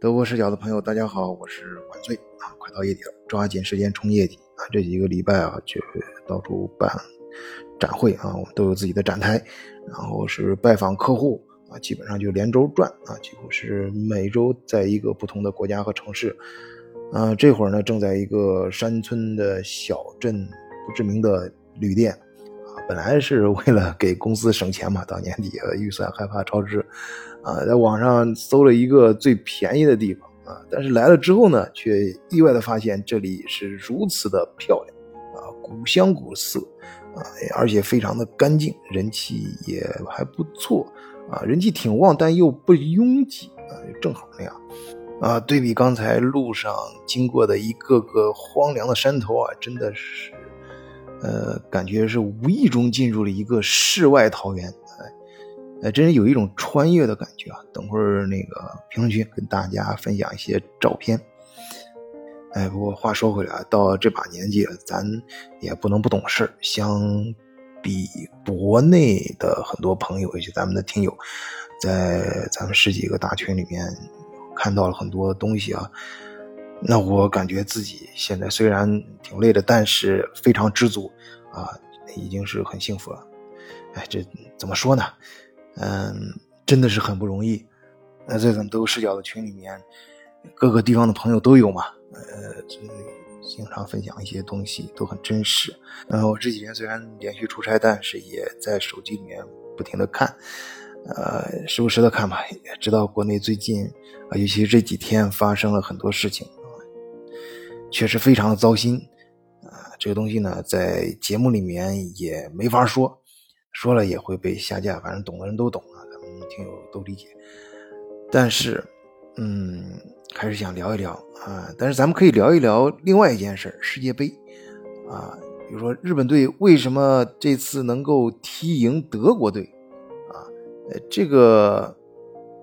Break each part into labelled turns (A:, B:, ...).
A: 德国视角的朋友，大家好，我是晚醉啊！快到夜底了，抓紧时间冲业绩啊！这几个礼拜啊，就到处办展会啊，我们都有自己的展台，然后是拜访客户啊，基本上就连轴转啊，几乎是每周在一个不同的国家和城市啊。这会儿呢，正在一个山村的小镇不知名的旅店啊，本来是为了给公司省钱嘛，到年底预算害怕超支。啊，在网上搜了一个最便宜的地方啊，但是来了之后呢，却意外的发现这里是如此的漂亮啊，古香古色啊，而且非常的干净，人气也还不错啊，人气挺旺，但又不拥挤啊，正好那样啊。对比刚才路上经过的一个个荒凉的山头啊，真的是，呃，感觉是无意中进入了一个世外桃源。哎，真是有一种穿越的感觉啊！等会儿那个评论区跟大家分享一些照片。哎，不过话说回来，到这把年纪，咱也不能不懂事相比国内的很多朋友，以及咱们的听友，在咱们十几个大群里面看到了很多东西啊。那我感觉自己现在虽然挺累的，但是非常知足啊，已经是很幸福了。哎，这怎么说呢？嗯，真的是很不容易。那在咱们都视角的群里面，各个地方的朋友都有嘛。呃，经常分享一些东西，都很真实。嗯，我这几天虽然连续出差，但是也在手机里面不停的看，呃，时不时的看吧。也知道国内最近啊，尤其是这几天发生了很多事情，确实非常的糟心。啊，这个东西呢，在节目里面也没法说。说了也会被下架，反正懂的人都懂啊，咱们听友都理解。但是，嗯，还是想聊一聊啊。但是咱们可以聊一聊另外一件事世界杯啊。比如说日本队为什么这次能够踢赢德国队啊？呃，这个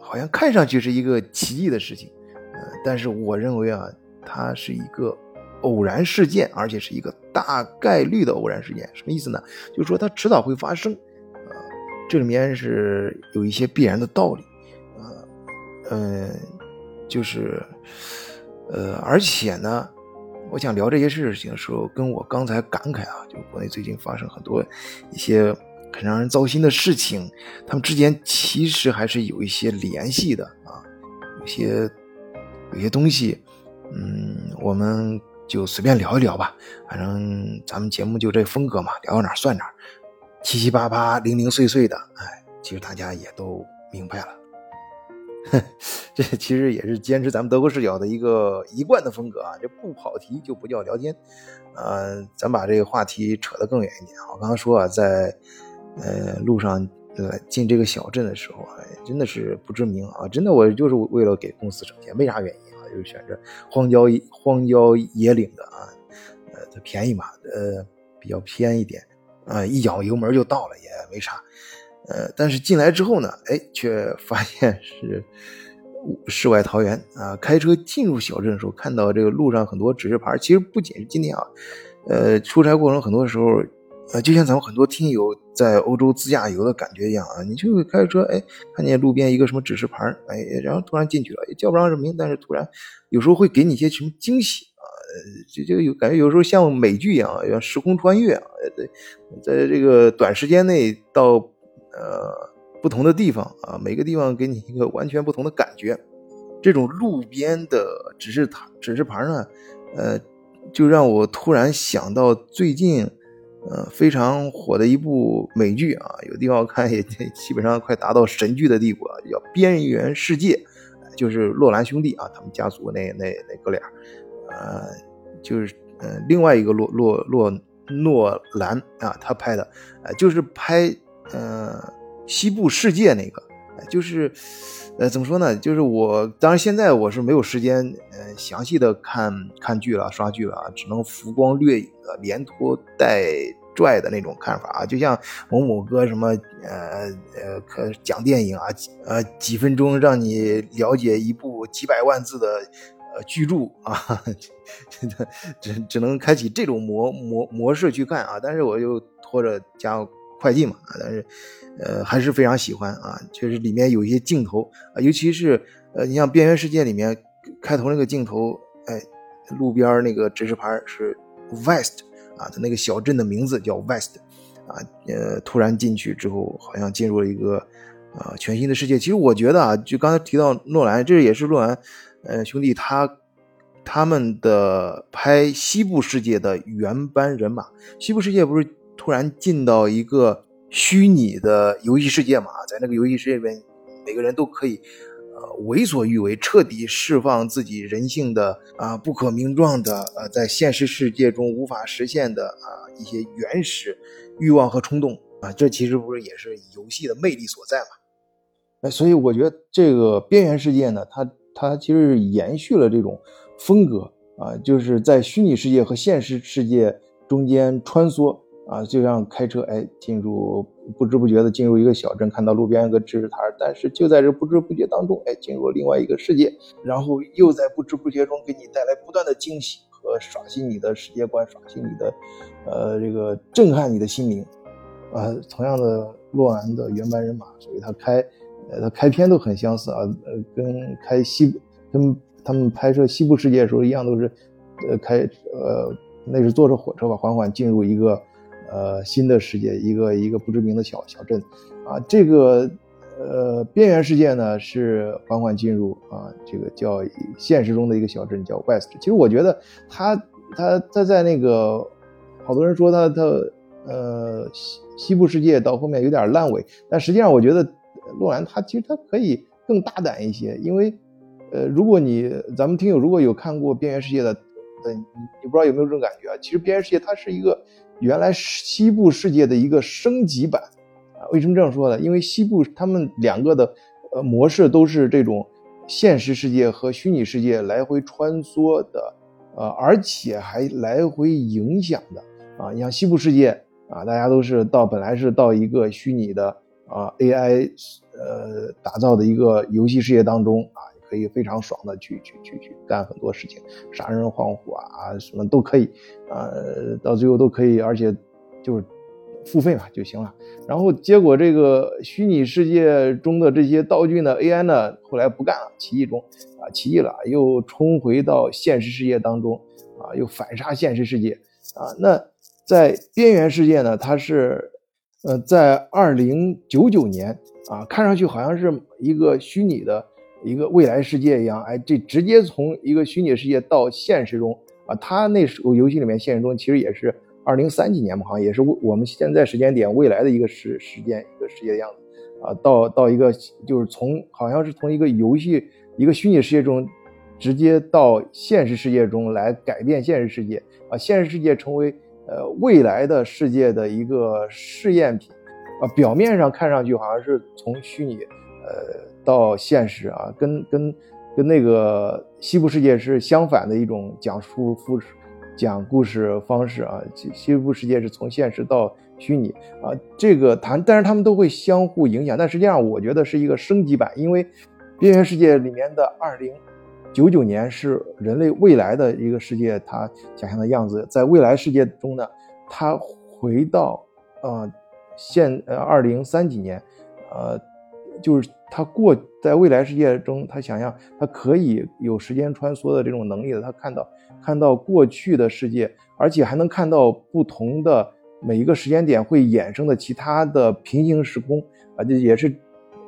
A: 好像看上去是一个奇迹的事情，呃，但是我认为啊，它是一个偶然事件，而且是一个大概率的偶然事件。什么意思呢？就是说它迟早会发生。这里面是有一些必然的道理，啊，嗯，就是，呃，而且呢，我想聊这些事情的时候，跟我刚才感慨啊，就国内最近发生很多一些很让人糟心的事情，他们之间其实还是有一些联系的啊，有些有些东西，嗯，我们就随便聊一聊吧，反正咱们节目就这风格嘛，聊到哪算哪。七七八八、零零碎碎的，哎，其实大家也都明白了。这其实也是坚持咱们德国视角的一个一贯的风格啊，这不跑题就不叫聊天。呃，咱把这个话题扯得更远一点。我刚刚说啊，在呃路上呃进这个小镇的时候，哎，真的是不知名啊，真的我就是为了给公司省钱，没啥原因就选择荒郊荒郊野岭的啊，呃，它便宜嘛，呃，比较偏一点。啊，一脚油门就到了，也没啥。呃，但是进来之后呢，哎，却发现是世外桃源啊！开车进入小镇的时候，看到这个路上很多指示牌。其实不仅是今天啊，呃，出差过程很多时候，呃，就像咱们很多听友在欧洲自驾游的感觉一样啊，你就开着车，哎，看见路边一个什么指示牌，哎，然后突然进去了，也叫不上什么名，但是突然有时候会给你一些什么惊喜啊。就就有感觉，有时候像美剧一样，像时空穿越啊，在在这个短时间内到呃不同的地方啊，每个地方给你一个完全不同的感觉。这种路边的指示塔指示牌呢，呃，就让我突然想到最近呃非常火的一部美剧啊，有地方看也基本上快达到神剧的地步啊，叫《边缘世界》，就是洛兰兄弟啊，他们家族那那那哥俩。呃，就是呃，另外一个洛洛洛诺兰啊，他拍的，呃，就是拍呃西部世界那个，就是呃怎么说呢？就是我当然现在我是没有时间呃详细的看看剧了，刷剧了，只能浮光掠影的，连拖带拽的那种看法啊，就像某某哥什么呃呃可讲电影啊，呃几分钟让你了解一部几百万字的。呃巨著啊，真的只只能开启这种模模模式去看啊，但是我又拖着加快进嘛，但是呃还是非常喜欢啊，确实里面有一些镜头啊，尤其是呃你像《边缘世界》里面开头那个镜头，哎，路边那个指示牌是 West 啊，他那个小镇的名字叫 West 啊，呃，突然进去之后，好像进入了一个啊全新的世界。其实我觉得啊，就刚才提到诺兰，这也是诺兰呃兄弟他他们的拍西部世界的原班人马。西部世界不是突然进到一个虚拟的游戏世界嘛，在那个游戏世界里面，每个人都可以。为所欲为，彻底释放自己人性的啊不可名状的呃，在现实世界中无法实现的啊一些原始欲望和冲动啊，这其实不是也是游戏的魅力所在嘛？哎，所以我觉得这个边缘世界呢，它它其实延续了这种风格啊，就是在虚拟世界和现实世界中间穿梭。啊，就像开车，哎，进入不知不觉的进入一个小镇，看到路边一个指示牌，但是就在这不知不觉当中，哎，进入了另外一个世界，然后又在不知不觉中给你带来不断的惊喜和刷新你的世界观，刷新你的，呃，这个震撼你的心灵。啊，同样的洛兰的原班人马，所以他开，呃，他开篇都很相似啊，呃，跟开西，跟他们拍摄西部世界的时候一样，都是，呃，开，呃，那是坐着火车吧，缓缓进入一个。呃，新的世界，一个一个不知名的小小镇，啊，这个呃边缘世界呢是缓缓进入啊，这个叫现实中的一个小镇叫 West。其实我觉得他他他在那个，好多人说他他呃西西部世界到后面有点烂尾，但实际上我觉得洛兰他其实他可以更大胆一些，因为呃如果你咱们听友如果有看过边缘世界的，的你你不知道有没有这种感觉啊？其实边缘世界它是一个。原来是西部世界的一个升级版，啊，为什么这样说呢？因为西部他们两个的呃模式都是这种现实世界和虚拟世界来回穿梭的，呃，而且还来回影响的啊。你像西部世界啊，大家都是到本来是到一个虚拟的啊 AI 呃打造的一个游戏世界当中啊。可以非常爽的去去去去干很多事情，杀人放火啊，什么都可以，呃，到最后都可以，而且就是付费嘛就行了。然后结果这个虚拟世界中的这些道具呢，AI 呢后来不干了，起义中啊起义了，又冲回到现实世界当中啊，又反杀现实世界啊。那在边缘世界呢，它是呃在二零九九年啊，看上去好像是一个虚拟的。一个未来世界一样，哎，这直接从一个虚拟世界到现实中啊，他那时候游戏里面现实中其实也是二零三几年嘛，好像也是我们现在时间点未来的一个时时间一个世界的样子啊，到到一个就是从好像是从一个游戏一个虚拟世界中直接到现实世界中来改变现实世界啊，现实世界成为呃未来的世界的一个试验品啊，表面上看上去好像是从虚拟呃。到现实啊，跟跟跟那个西部世界是相反的一种讲述复讲故事方式啊。西西部世界是从现实到虚拟啊，这个谈，但是他们都会相互影响。但实际上，我觉得是一个升级版，因为边缘世界里面的二零九九年是人类未来的一个世界，他想象的样子，在未来世界中呢，他回到呃现呃二零三几年，呃。就是他过在未来世界中，他想象他可以有时间穿梭的这种能力的。他看到看到过去的世界，而且还能看到不同的每一个时间点会衍生的其他的平行时空啊，这也是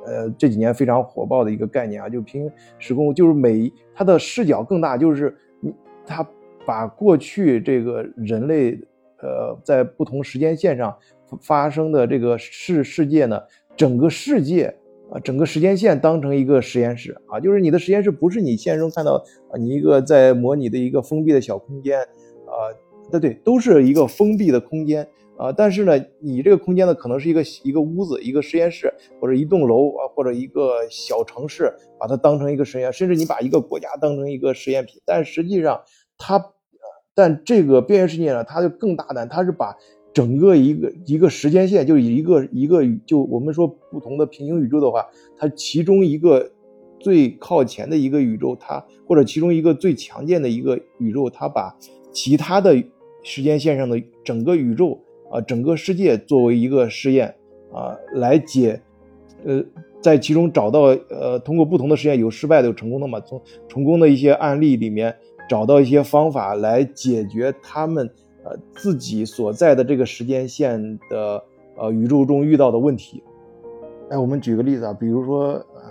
A: 呃这几年非常火爆的一个概念啊。就平行时空，就是每他的视角更大，就是他把过去这个人类呃在不同时间线上发生的这个世世界呢，整个世界。啊，整个时间线当成一个实验室啊，就是你的实验室不是你现实中看到啊，你一个在模拟的一个封闭的小空间啊，对对，都是一个封闭的空间啊。但是呢，你这个空间呢，可能是一个一个屋子、一个实验室，或者一栋楼啊，或者一个小城市，把它当成一个实验，甚至你把一个国家当成一个实验品。但实际上，它，但这个边缘世界呢，它就更大胆，它是把。整个一个一个时间线，就是一个一个就我们说不同的平行宇宙的话，它其中一个最靠前的一个宇宙，它或者其中一个最强健的一个宇宙，它把其他的时间线上的整个宇宙啊，整个世界作为一个试验啊，来解呃，在其中找到呃，通过不同的实验有失败的有成功的嘛，从成功的一些案例里面找到一些方法来解决他们自己所在的这个时间线的呃宇宙中遇到的问题。哎，我们举个例子啊，比如说呃，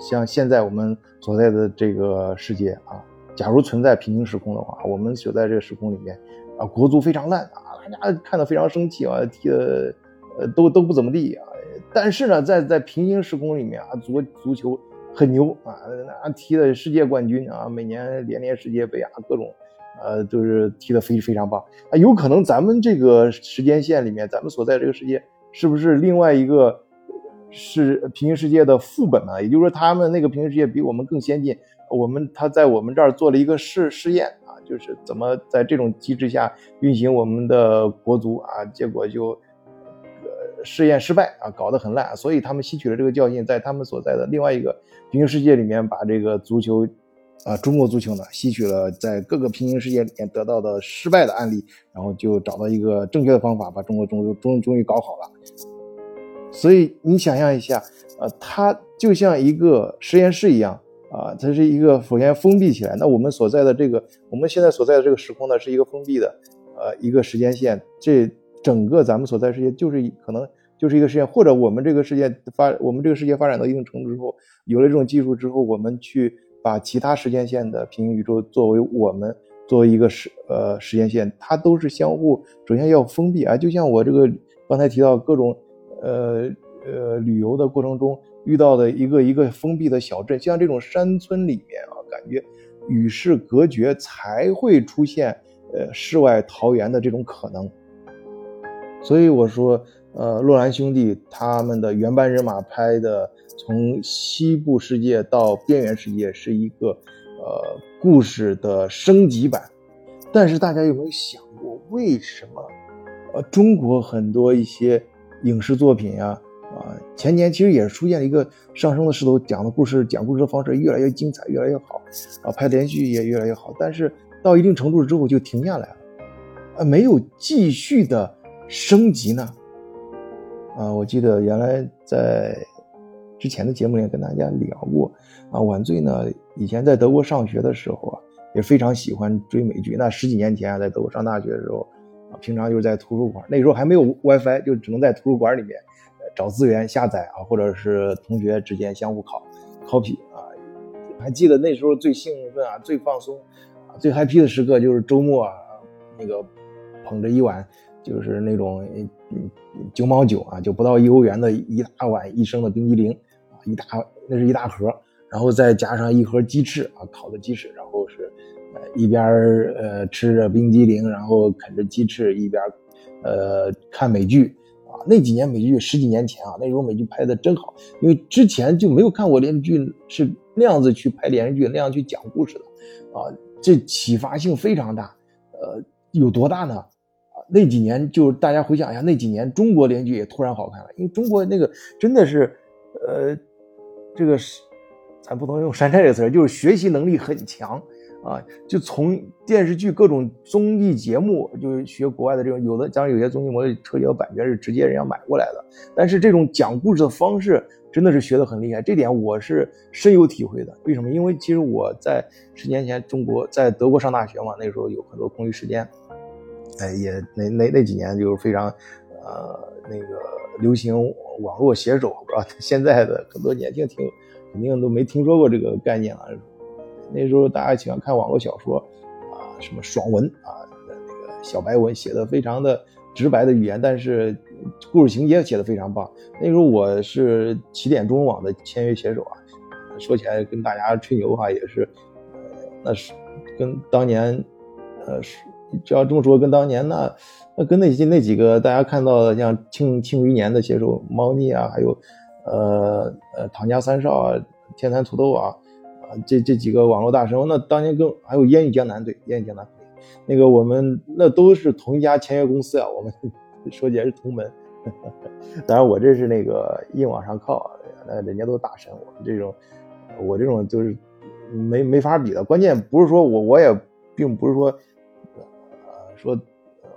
A: 像现在我们所在的这个世界啊，假如存在平行时空的话，我们所在这个时空里面啊，国足非常烂啊，大家看得非常生气啊，踢的呃都都不怎么地啊。但是呢，在在平行时空里面啊，足足球很牛啊，那踢的世界冠军啊，每年连连世界杯啊，各种，呃，都是踢得非非常棒啊。有可能咱们这个时间线里面，咱们所在这个世界是不是另外一个是平行世界的副本呢？也就是说，他们那个平行世界比我们更先进，我们他在我们这儿做了一个试试验啊，就是怎么在这种机制下运行我们的国足啊，结果就呃。试验失败啊，搞得很烂，所以他们吸取了这个教训，在他们所在的另外一个平行世界里面，把这个足球，啊，中国足球呢，吸取了在各个平行世界里面得到的失败的案例，然后就找到一个正确的方法，把中国中终终于搞好了。所以你想象一下，呃，它就像一个实验室一样啊，它是一个首先封闭起来，那我们所在的这个我们现在所在的这个时空呢，是一个封闭的，呃，一个时间线，这。整个咱们所在世界就是可能就是一个实验，或者我们这个世界发，我们这个世界发展到一定程度之后，有了这种技术之后，我们去把其他时间线的平行宇宙作为我们作为一个时呃时间线，它都是相互首先要封闭啊，就像我这个刚才提到各种呃呃旅游的过程中遇到的一个一个封闭的小镇，像这种山村里面啊，感觉与世隔绝才会出现呃世外桃源的这种可能。所以我说，呃，洛兰兄弟他们的原班人马拍的从西部世界到边缘世界是一个，呃，故事的升级版。但是大家有没有想过，为什么，呃，中国很多一些影视作品呀，啊，前年其实也出现了一个上升的势头，讲的故事、讲故事的方式越来越精彩，越来越好，啊，拍连续剧也越来越好。但是到一定程度之后就停下来了，啊，没有继续的。升级呢？啊，我记得原来在之前的节目里跟大家聊过啊。晚醉呢，以前在德国上学的时候啊，也非常喜欢追美剧。那十几年前啊，在德国上大学的时候啊，平常就是在图书馆，那时候还没有 WiFi，就只能在图书馆里面找资源下载啊，或者是同学之间相互考 copy 啊。还记得那时候最兴奋啊、最放松啊、最 happy 的时刻，就是周末啊，那个捧着一碗。就是那种嗯九毛九啊，就不到一欧元的一大碗一升的冰激凌，一大那是一大盒，然后再加上一盒鸡翅啊，烤的鸡翅，然后是呃一边呃吃着冰激凌，然后啃着鸡翅，一边呃看美剧啊。那几年美剧十几年前啊，那时候美剧拍的真好，因为之前就没有看过连续剧是那样子去拍连续剧，那样去讲故事的啊，这启发性非常大，呃，有多大呢？那几年，就大家回想一下，那几年中国连续剧也突然好看了，因为中国那个真的是，呃，这个是，咱不能用山寨这个词就是学习能力很强啊，就从电视剧各种综艺节目，就是学国外的这种，有的当然有些综艺模特交版权是直接人家买过来的，但是这种讲故事的方式真的是学得很厉害，这点我是深有体会的。为什么？因为其实我在十年前中国在德国上大学嘛，那时候有很多空余时间。哎，也那那那几年就是非常，呃，那个流行网络写手，不知道现在的很多年轻听肯定都没听说过这个概念了。那时候大家喜欢看网络小说，啊，什么爽文啊，那个小白文写的非常的直白的语言，但是故事情节写的非常棒。那时候我是起点中文网的签约写手啊，说起来跟大家吹牛哈，也是，呃，那是跟当年，呃是只。要这么说，跟当年那那跟那些那几个大家看到的，像庆庆余年的写手猫腻啊，还有呃呃唐家三少啊，天蚕土豆啊啊这这几个网络大神，那当年跟还有烟雨江南对烟雨江南，那个我们那都是同一家签约公司啊，我们 说起来是同门。当然我这是那个硬往上靠，那人家都是大神，我们这种我这种就是没没法比的。关键不是说我我也并不是说。说，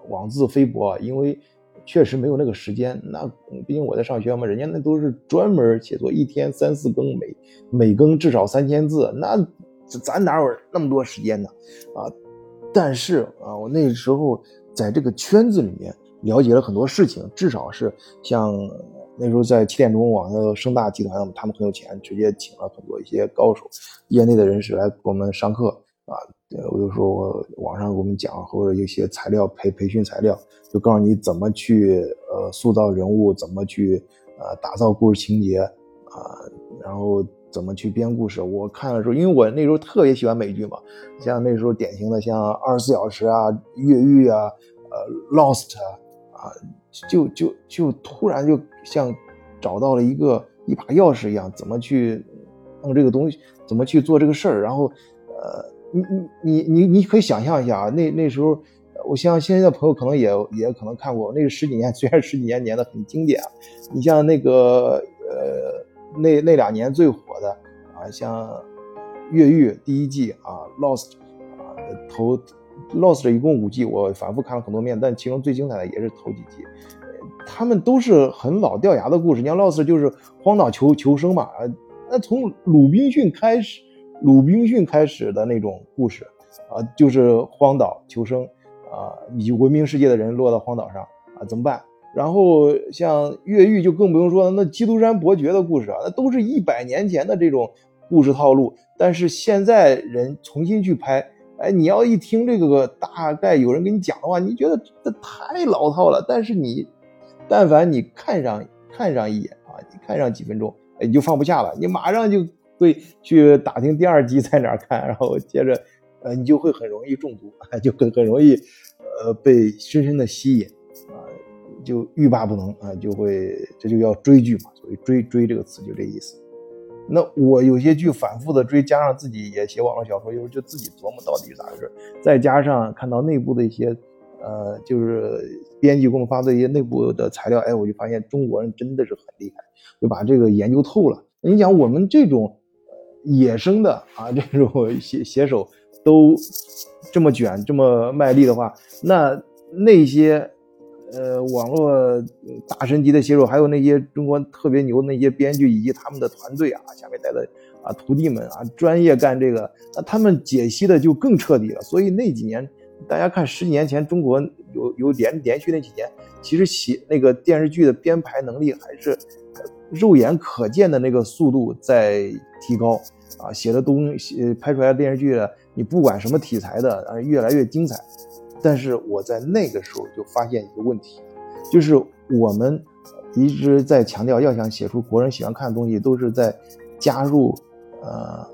A: 妄自菲薄，因为确实没有那个时间。那毕竟我在上学嘛，人家那都是专门写作，一天三四更，每每更至少三千字，那咱哪有那么多时间呢？啊，但是啊，我那时候在这个圈子里面了解了很多事情，至少是像那时候在七点钟网的盛大集团，他们很有钱，直接请了很多一些高手、业内的人士来给我们上课啊。对我就说我网上给我们讲，或者一些材料培培训材料，就告诉你怎么去呃塑造人物，怎么去呃打造故事情节啊，然后怎么去编故事。我看的时候，因为我那时候特别喜欢美剧嘛，像那时候典型的像《二十四小时》啊、《越狱》啊、呃《Lost》啊，就就就突然就像找到了一个一把钥匙一样，怎么去弄这个东西，怎么去做这个事儿，然后呃。你你你你你可以想象一下啊，那那时候，我像现在的朋友可能也也可能看过那个十几年，虽然十几年年的很经典。你像那个呃那那两年最火的啊，像《越狱》第一季啊，《Lost》啊头《Lost》一共五季，我反复看了很多遍，但其中最精彩的也是头几季，他们都是很老掉牙的故事。你像《Lost》就是荒岛求求生嘛，那从鲁滨逊开始。鲁滨逊开始的那种故事，啊，就是荒岛求生，啊，以及文明世界的人落到荒岛上，啊，怎么办？然后像越狱就更不用说了，那基督山伯爵的故事啊，那都是一百年前的这种故事套路，但是现在人重新去拍，哎，你要一听这个大概有人给你讲的话，你觉得这太老套了。但是你，但凡你看上看上一眼啊，你看上几分钟，哎，你就放不下了，你马上就。会去打听第二集在哪儿看，然后接着，呃，你就会很容易中毒，就很很容易，呃，被深深的吸引，啊，就欲罢不能啊，就会这就叫追剧嘛，所以追追这个词就这意思。那我有些剧反复的追，加上自己也写网络小说，有时候就自己琢磨到底是咋回事，再加上看到内部的一些，呃，就是编辑给我们发的一些内部的材料，哎，我就发现中国人真的是很厉害，就把这个研究透了。你讲我们这种。野生的啊，这种 写写手都这么卷，这么卖力的话，那那些呃网络大神级的写手，还有那些中国特别牛的那些编剧以及他们的团队啊，下面带的啊徒弟们啊，专业干这个，那他们解析的就更彻底了。所以那几年，大家看十几年前中国有有连连续那几年，其实写那个电视剧的编排能力还是。肉眼可见的那个速度在提高啊，写的东西拍出来的电视剧，你不管什么题材的，啊，越来越精彩。但是我在那个时候就发现一个问题，就是我们一直在强调，要想写出国人喜欢看的东西，都是在加入，呃，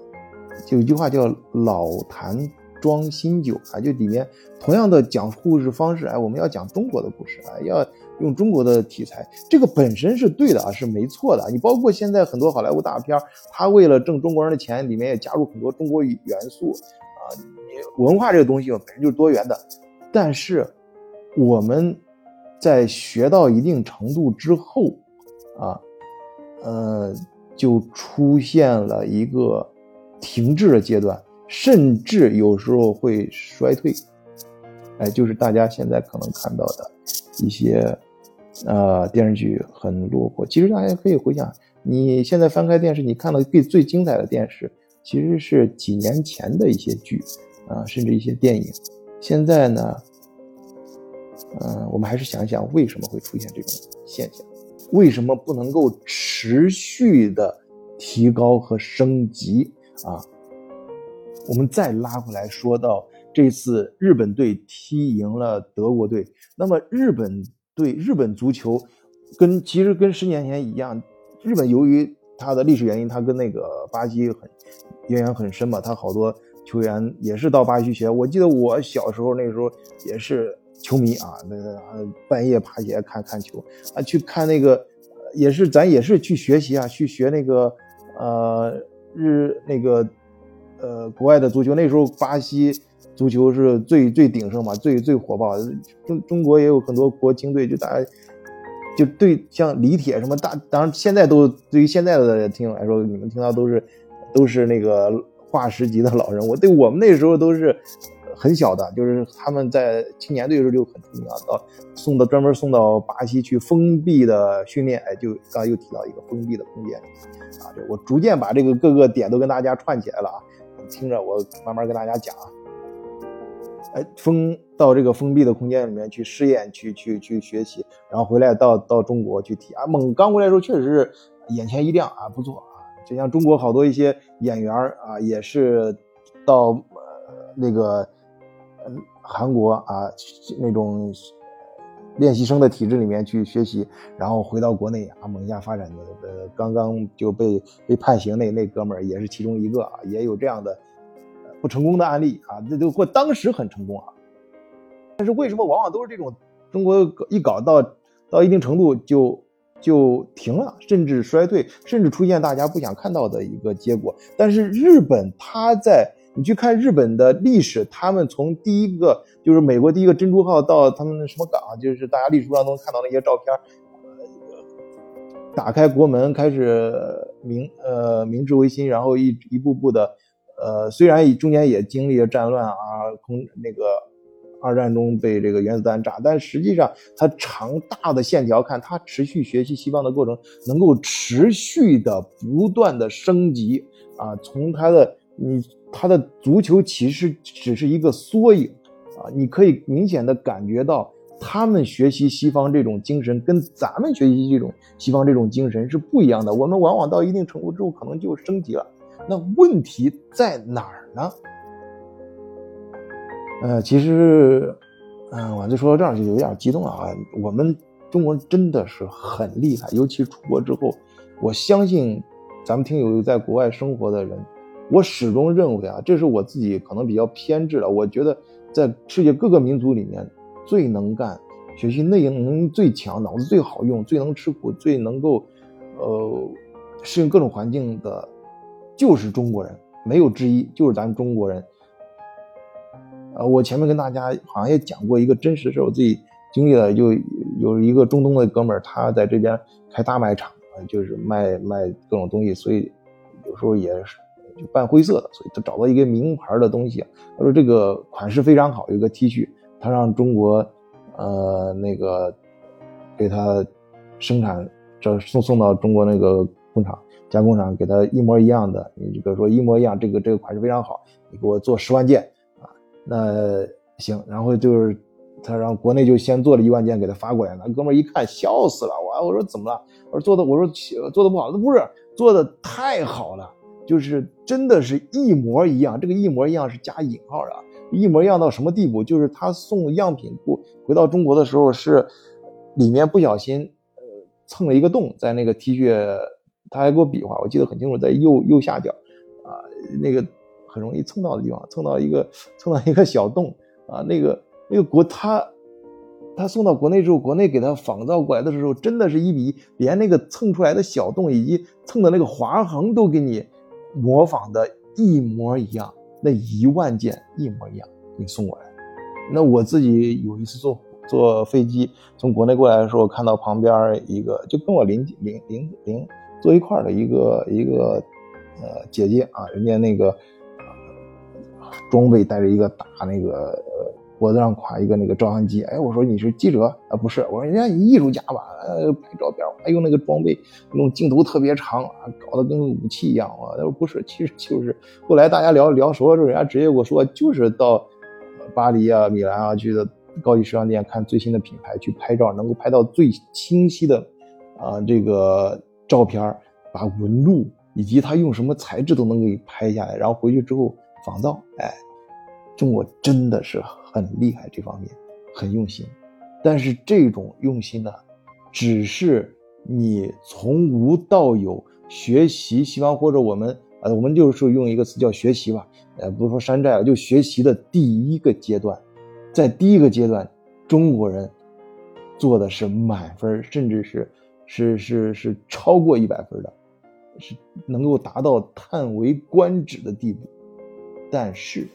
A: 就一句话叫“老坛装新酒”啊，就里面同样的讲故事方式，哎，我们要讲中国的故事啊，要。用中国的题材，这个本身是对的啊，是没错的。你包括现在很多好莱坞大片，他为了挣中国人的钱，里面也加入很多中国元素啊。你文化这个东西本身就是多元的，但是我们在学到一定程度之后啊，呃，就出现了一个停滞的阶段，甚至有时候会衰退。哎，就是大家现在可能看到的一些。呃，电视剧很落魄。其实大家可以回想，你现在翻开电视，你看到最最精彩的电视，其实是几年前的一些剧，啊，甚至一些电影。现在呢，嗯，我们还是想想为什么会出现这种现象，为什么不能够持续的提高和升级啊？我们再拉回来说到这次日本队踢赢了德国队，那么日本。对日本足球，跟其实跟十年前一样，日本由于它的历史原因，它跟那个巴西很渊源很深嘛，它好多球员也是到巴西学。我记得我小时候那时候也是球迷啊，那个半夜爬起来看看球啊，去看那个也是咱也是去学习啊，去学那个呃日那个呃国外的足球。那时候巴西。足球是最最鼎盛嘛，最最火爆。中中国也有很多国青队，就大家就对像李铁什么大，当然现在都对于现在的听众来说，你们听到都是都是那个化石级的老人。我对我们那时候都是很小的，就是他们在青年队的时候就很出名啊，到送到专门送到巴西去封闭的训练，哎，就刚才又提到一个封闭的空间啊，这我逐渐把这个各个点都跟大家串起来了啊，听着我慢慢跟大家讲啊，哎，封到这个封闭的空间里面去试验，去去去学习，然后回来到到中国去踢啊，猛刚回来的时候确实是眼前一亮啊，不错啊，就像中国好多一些演员啊，也是到呃那个。嗯，韩国啊，那种练习生的体制里面去学习，然后回到国内啊，猛一下发展的。呃，刚刚就被被判刑那那哥们儿也是其中一个啊，也有这样的不成功的案例啊。这都或当时很成功啊，但是为什么往往都是这种中国一搞到到一定程度就就停了，甚至衰退，甚至出现大家不想看到的一个结果？但是日本它在。你去看日本的历史，他们从第一个就是美国第一个珍珠号到他们什么港，就是大家历史书上都能看到那些照片，打开国门开始明呃明治维新，然后一一步步的，呃虽然中间也经历了战乱啊，空那个二战中被这个原子弹炸，但实际上它长大的线条看，它持续学习西方的过程，能够持续的不断的升级啊，从它的。你他的足球其实只是一个缩影，啊，你可以明显的感觉到他们学习西方这种精神跟咱们学习这种西方这种精神是不一样的。我们往往到一定程度之后可能就升级了，那问题在哪儿呢？呃，其实，嗯，我就说到这儿就有点激动了啊。我们中国人真的是很厉害，尤其出国之后，我相信咱们听友在国外生活的人。我始终认为啊，这是我自己可能比较偏执了。我觉得，在世界各个民族里面，最能干、学习内容最强、脑子最好用、最能吃苦、最能够，呃，适应各种环境的，就是中国人，没有之一，就是咱中国人。呃，我前面跟大家好像也讲过一个真实事，我自己经历了，就有一个中东的哥们儿，他在这边开大卖场，就是卖卖各种东西，所以有时候也是。就办灰色的，所以他找到一个名牌的东西。他说这个款式非常好，有个 T 恤，他让中国，呃，那个给他生产，这送送到中国那个工厂加工厂，给他一模一样的。你比如说一模一样，这个这个款式非常好，你给我做十万件啊，那行。然后就是他让国内就先做了一万件给他发过来，那哥们一看笑死了，我我说怎么了？我说做的我说做的不好，那不是做的太好了。就是真的是一模一样，这个一模一样是加引号的，一模一样到什么地步？就是他送样品过回到中国的时候，是里面不小心呃蹭了一个洞，在那个 T 恤，他还给我比划，我记得很清楚，在右右下角啊，那个很容易蹭到的地方，蹭到一个蹭到一个小洞啊，那个那个国他他送到国内之后，国内给他仿造过来的时候，真的是一比一，连那个蹭出来的小洞以及蹭的那个划痕都给你。模仿的一模一样，那一万件一模一样给你送过来。那我自己有一次坐坐飞机从国内过来的时候，看到旁边一个就跟我邻邻邻邻坐一块的一个一个呃姐姐啊，人家那个装备带着一个大那个。脖子上挎一个那个照相机，哎，我说你是记者啊？不是，我说人家艺术家吧，呃，拍照片，还用那个装备，用镜头特别长啊，搞得跟武器一样啊。他说不是，其实就是。后来大家聊聊熟了之后，人家直接跟我说，就是到巴黎啊、米兰啊去的高级时尚店看最新的品牌去拍照，能够拍到最清晰的啊这个照片，把纹路以及他用什么材质都能给拍下来，然后回去之后仿造，哎。中国真的是很厉害，这方面很用心，但是这种用心呢，只是你从无到有学习西方或者我们呃，我们就是用一个词叫学习吧，呃，不是说山寨了，就学习的第一个阶段，在第一个阶段，中国人做的是满分，甚至是是是是超过一百分的，是能够达到叹为观止的地步，但是。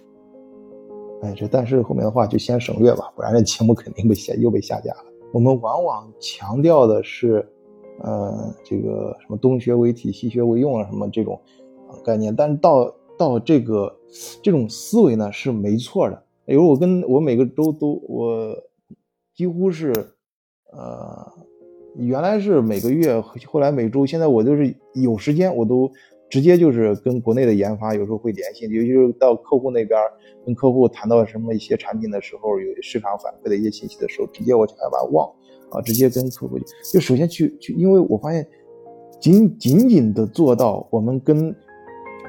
A: 哎，这但是后面的话就先省略吧，不然这节目肯定被下又被下架了。我们往往强调的是，呃，这个什么东学为体，西学为用啊，什么这种概念。但是到到这个这种思维呢是没错的，比如我跟我每个周都我几乎是呃原来是每个月，后来每周，现在我就是有时间我都直接就是跟国内的研发有时候会联系，尤其是到客户那边跟客户谈到什么一些产品的时候，有市场反馈的一些信息的时候，直接我就把它忘啊，直接跟客户就首先去去，因为我发现仅仅仅的做到我们跟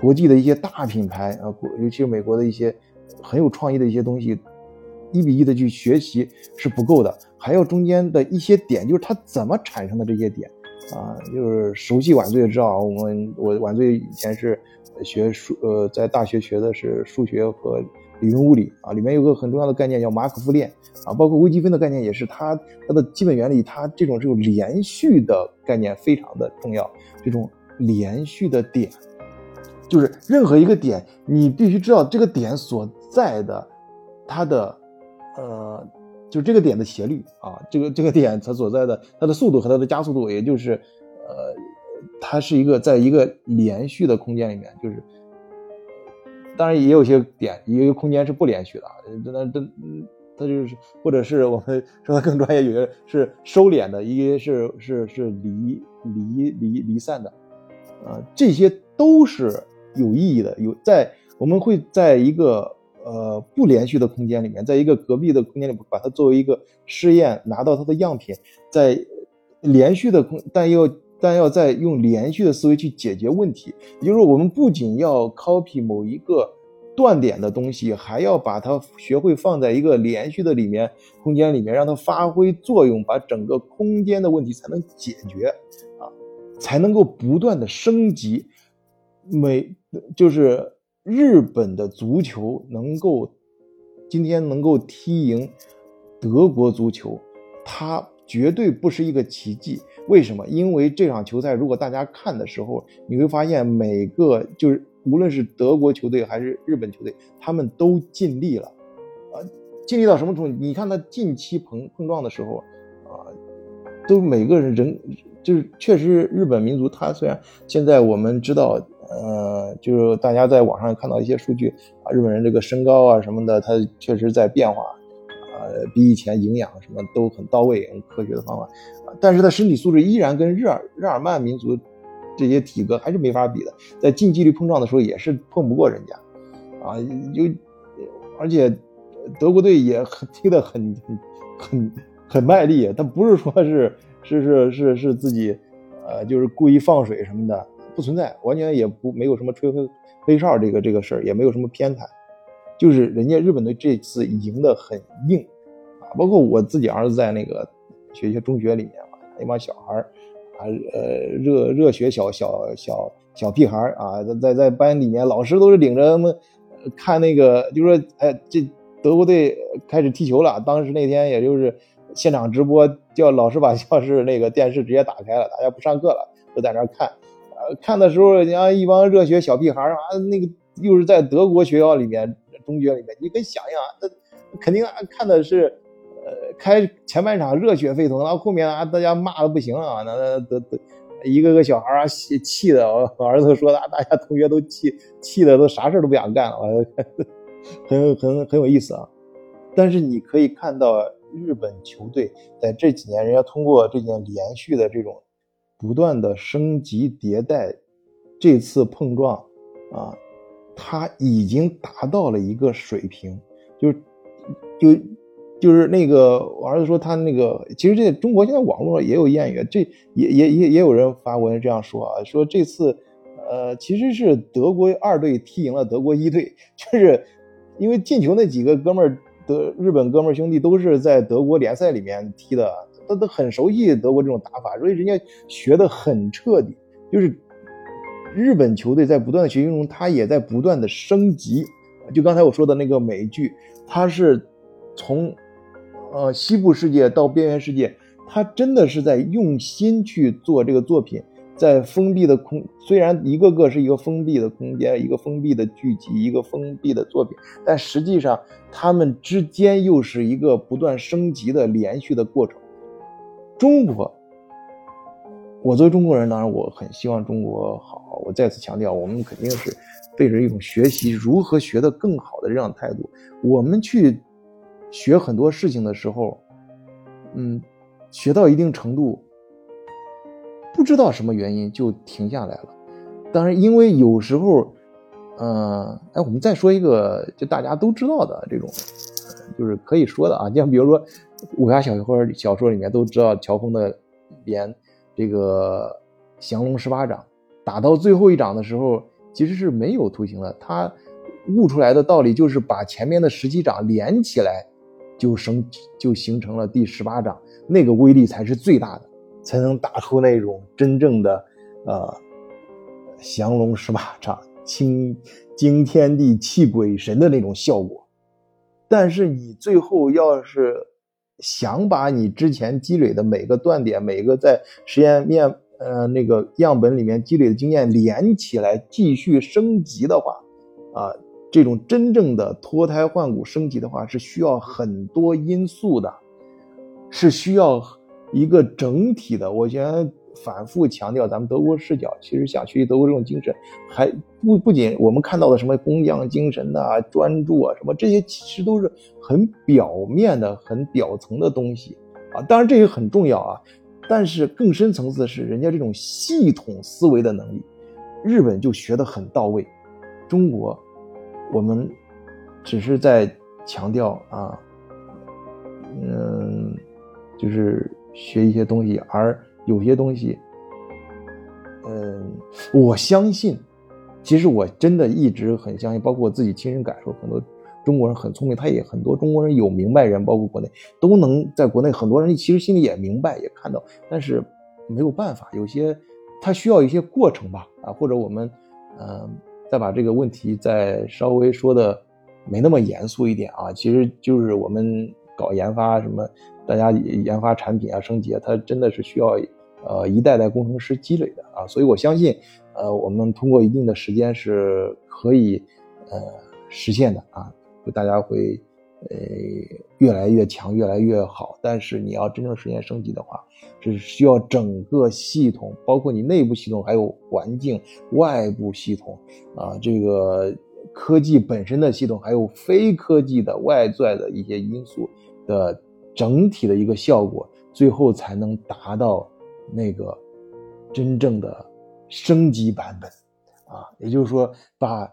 A: 国际的一些大品牌啊，尤其是美国的一些。很有创意的一些东西，一比一的去学习是不够的，还有中间的一些点，就是它怎么产生的这些点啊，就是熟悉晚醉知道，我们我晚醉以前是学数，呃，在大学学的是数学和理论物理啊，里面有个很重要的概念叫马可夫链啊，包括微积分的概念也是它它的基本原理，它这种这种连续的概念非常的重要，这种连续的点，就是任何一个点，你必须知道这个点所。在的，它的，呃，就这个点的斜率啊，这个这个点它所在的它的速度和它的加速度，也就是，呃，它是一个在一个连续的空间里面，就是，当然也有些点，也有空间是不连续的，那这它就是，或者是我们说的更专业，有些是收敛的，一些是是是离离离离散的，啊，这些都是有意义的，有在我们会在一个。呃，不连续的空间里面，在一个隔壁的空间里，把它作为一个试验，拿到它的样品，在连续的空，但要但要在用连续的思维去解决问题。也就是说，我们不仅要 copy 某一个断点的东西，还要把它学会放在一个连续的里面空间里面，让它发挥作用，把整个空间的问题才能解决啊，才能够不断的升级。每就是。日本的足球能够今天能够踢赢德国足球，它绝对不是一个奇迹。为什么？因为这场球赛，如果大家看的时候，你会发现每个就是无论是德国球队还是日本球队，他们都尽力了啊，尽力到什么程度？你看他近期碰碰撞的时候啊，都每个人人就是确实日本民族，他虽然现在我们知道。呃，就是大家在网上看到一些数据啊，日本人这个身高啊什么的，他确实在变化，呃，比以前营养什么都很到位，用科学的方法，但是他身体素质依然跟日耳日耳曼民族这些体格还是没法比的，在近距离碰撞的时候也是碰不过人家，啊，就而且德国队也很踢得很很很卖力，他不是说是是是是是自己，呃，就是故意放水什么的。不存在，完全也不没有什么吹黑黑哨这个这个事儿，也没有什么偏袒，就是人家日本队这次赢得很硬啊，包括我自己儿子在那个学校中学里面嘛，那帮小孩啊，呃，热热血小小小小屁孩啊，在在班里面，老师都是领着他们看那个，就说哎，这德国队开始踢球了，当时那天也就是现场直播，叫老师把教室那个电视直接打开了，大家不上课了，都在那看。看的时候，人家一帮热血小屁孩啊，那个又是在德国学校里面，中学里面，你可以想想，那肯定啊看的是，呃，开前半场热血沸腾，然后后面啊，大家骂的不行啊，那那得得一个个小孩啊，气气的，我儿子说的，大家同学都气气的都啥事都不想干了，很很很有意思啊。但是你可以看到，日本球队在这几年，人家通过这件连续的这种。不断的升级迭代，这次碰撞啊，它已经达到了一个水平，就就就是那个我儿子说他那个，其实这中国现在网络也有谚语，这也也也也有人发文这样说啊，说这次呃其实是德国二队踢赢了德国一队，就是因为进球那几个哥们儿，德日本哥们儿兄弟都是在德国联赛里面踢的。他都很熟悉德国这种打法，所以人家学的很彻底。就是日本球队在不断的学习中，他也在不断的升级。就刚才我说的那个美剧，它是从呃西部世界到边缘世界，他真的是在用心去做这个作品。在封闭的空，虽然一个个是一个封闭的空间，一个封闭的剧集，一个封闭的作品，但实际上他们之间又是一个不断升级的连续的过程。中国我作为中国人，当然我很希望中国好。我再次强调，我们肯定是背着一种学习如何学得更好的这样态度。我们去学很多事情的时候，嗯，学到一定程度，不知道什么原因就停下来了。当然，因为有时候，嗯，哎，我们再说一个，就大家都知道的这种，就是可以说的啊，像比如说武侠小说小说里面都知道乔峰的连这个降龙十八掌打到最后一掌的时候，其实是没有图形的，他悟出来的道理就是把前面的十七掌连起来，就生就形成了第十八掌，那个威力才是最大的，才能打出那种真正的呃。降龙十八掌，惊惊天地、泣鬼神的那种效果。但是你最后要是想把你之前积累的每个断点、每个在实验面呃那个样本里面积累的经验连起来，继续升级的话，啊，这种真正的脱胎换骨升级的话，是需要很多因素的，是需要一个整体的。我觉得。反复强调咱们德国视角，其实想学习德国这种精神，还不不仅我们看到的什么工匠精神呐、专注啊什么这些，其实都是很表面的、很表层的东西啊。当然这也很重要啊，但是更深层次的是人家这种系统思维的能力，日本就学得很到位，中国我们只是在强调啊，嗯，就是学一些东西而。有些东西，嗯，我相信，其实我真的一直很相信，包括我自己亲身感受，很多中国人很聪明，他也很多中国人有明白人，包括国内都能在国内很多人其实心里也明白也看到，但是没有办法，有些他需要一些过程吧，啊，或者我们嗯再把这个问题再稍微说的没那么严肃一点啊，其实就是我们搞研发什么。大家研发产品啊，升级啊，它真的是需要呃一代代工程师积累的啊，所以我相信，呃，我们通过一定的时间是可以呃实现的啊，大家会呃越来越强，越来越好。但是你要真正实现升级的话，是需要整个系统，包括你内部系统，还有环境、外部系统啊，这个科技本身的系统，还有非科技的外在的一些因素的。整体的一个效果，最后才能达到那个真正的升级版本啊！也就是说，把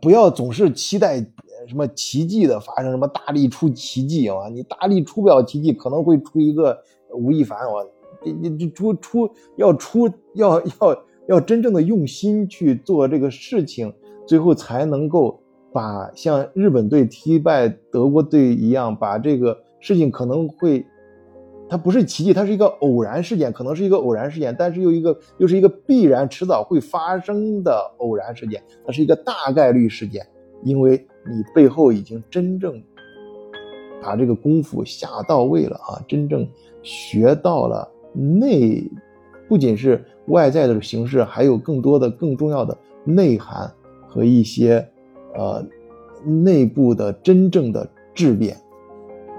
A: 不要总是期待什么奇迹的发生，什么大力出奇迹啊！你大力出不了奇迹，可能会出一个吴亦凡，啊你你你出出要出要要要真正的用心去做这个事情，最后才能够把像日本队踢败德国队一样，把这个。事情可能会，它不是奇迹，它是一个偶然事件，可能是一个偶然事件，但是又一个又是一个必然迟早会发生的偶然事件，它是一个大概率事件，因为你背后已经真正把这个功夫下到位了啊，真正学到了内，不仅是外在的形式，还有更多的更重要的内涵和一些呃内部的真正的质变。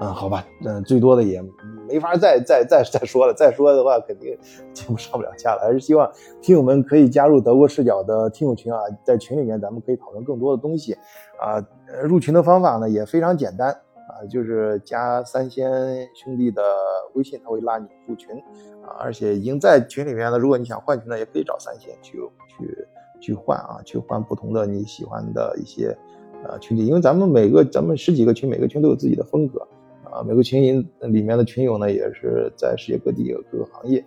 A: 嗯，好吧，嗯，最多的也没法再再再再说了，再说的话肯定节目上不了架了。还是希望听友们可以加入德国视角的听友群啊，在群里面咱们可以讨论更多的东西啊。入群的方法呢也非常简单啊，就是加三仙兄弟的微信，他会拉你入群啊。而且已经在群里面了，如果你想换群呢，也可以找三仙去去去换啊，去换不同的你喜欢的一些呃群体，因为咱们每个咱们十几个群，每个群都有自己的风格。啊，每个群里里面的群友呢，也是在世界各地各个行业，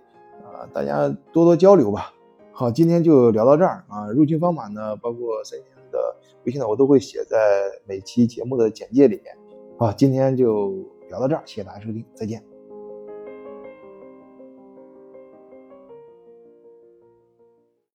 A: 啊，大家多多交流吧。好，今天就聊到这儿啊。入群方法呢，包括三星的微信呢，我都会写在每期节目的简介里面。好，今天就聊到这儿，谢谢大家收听，再见。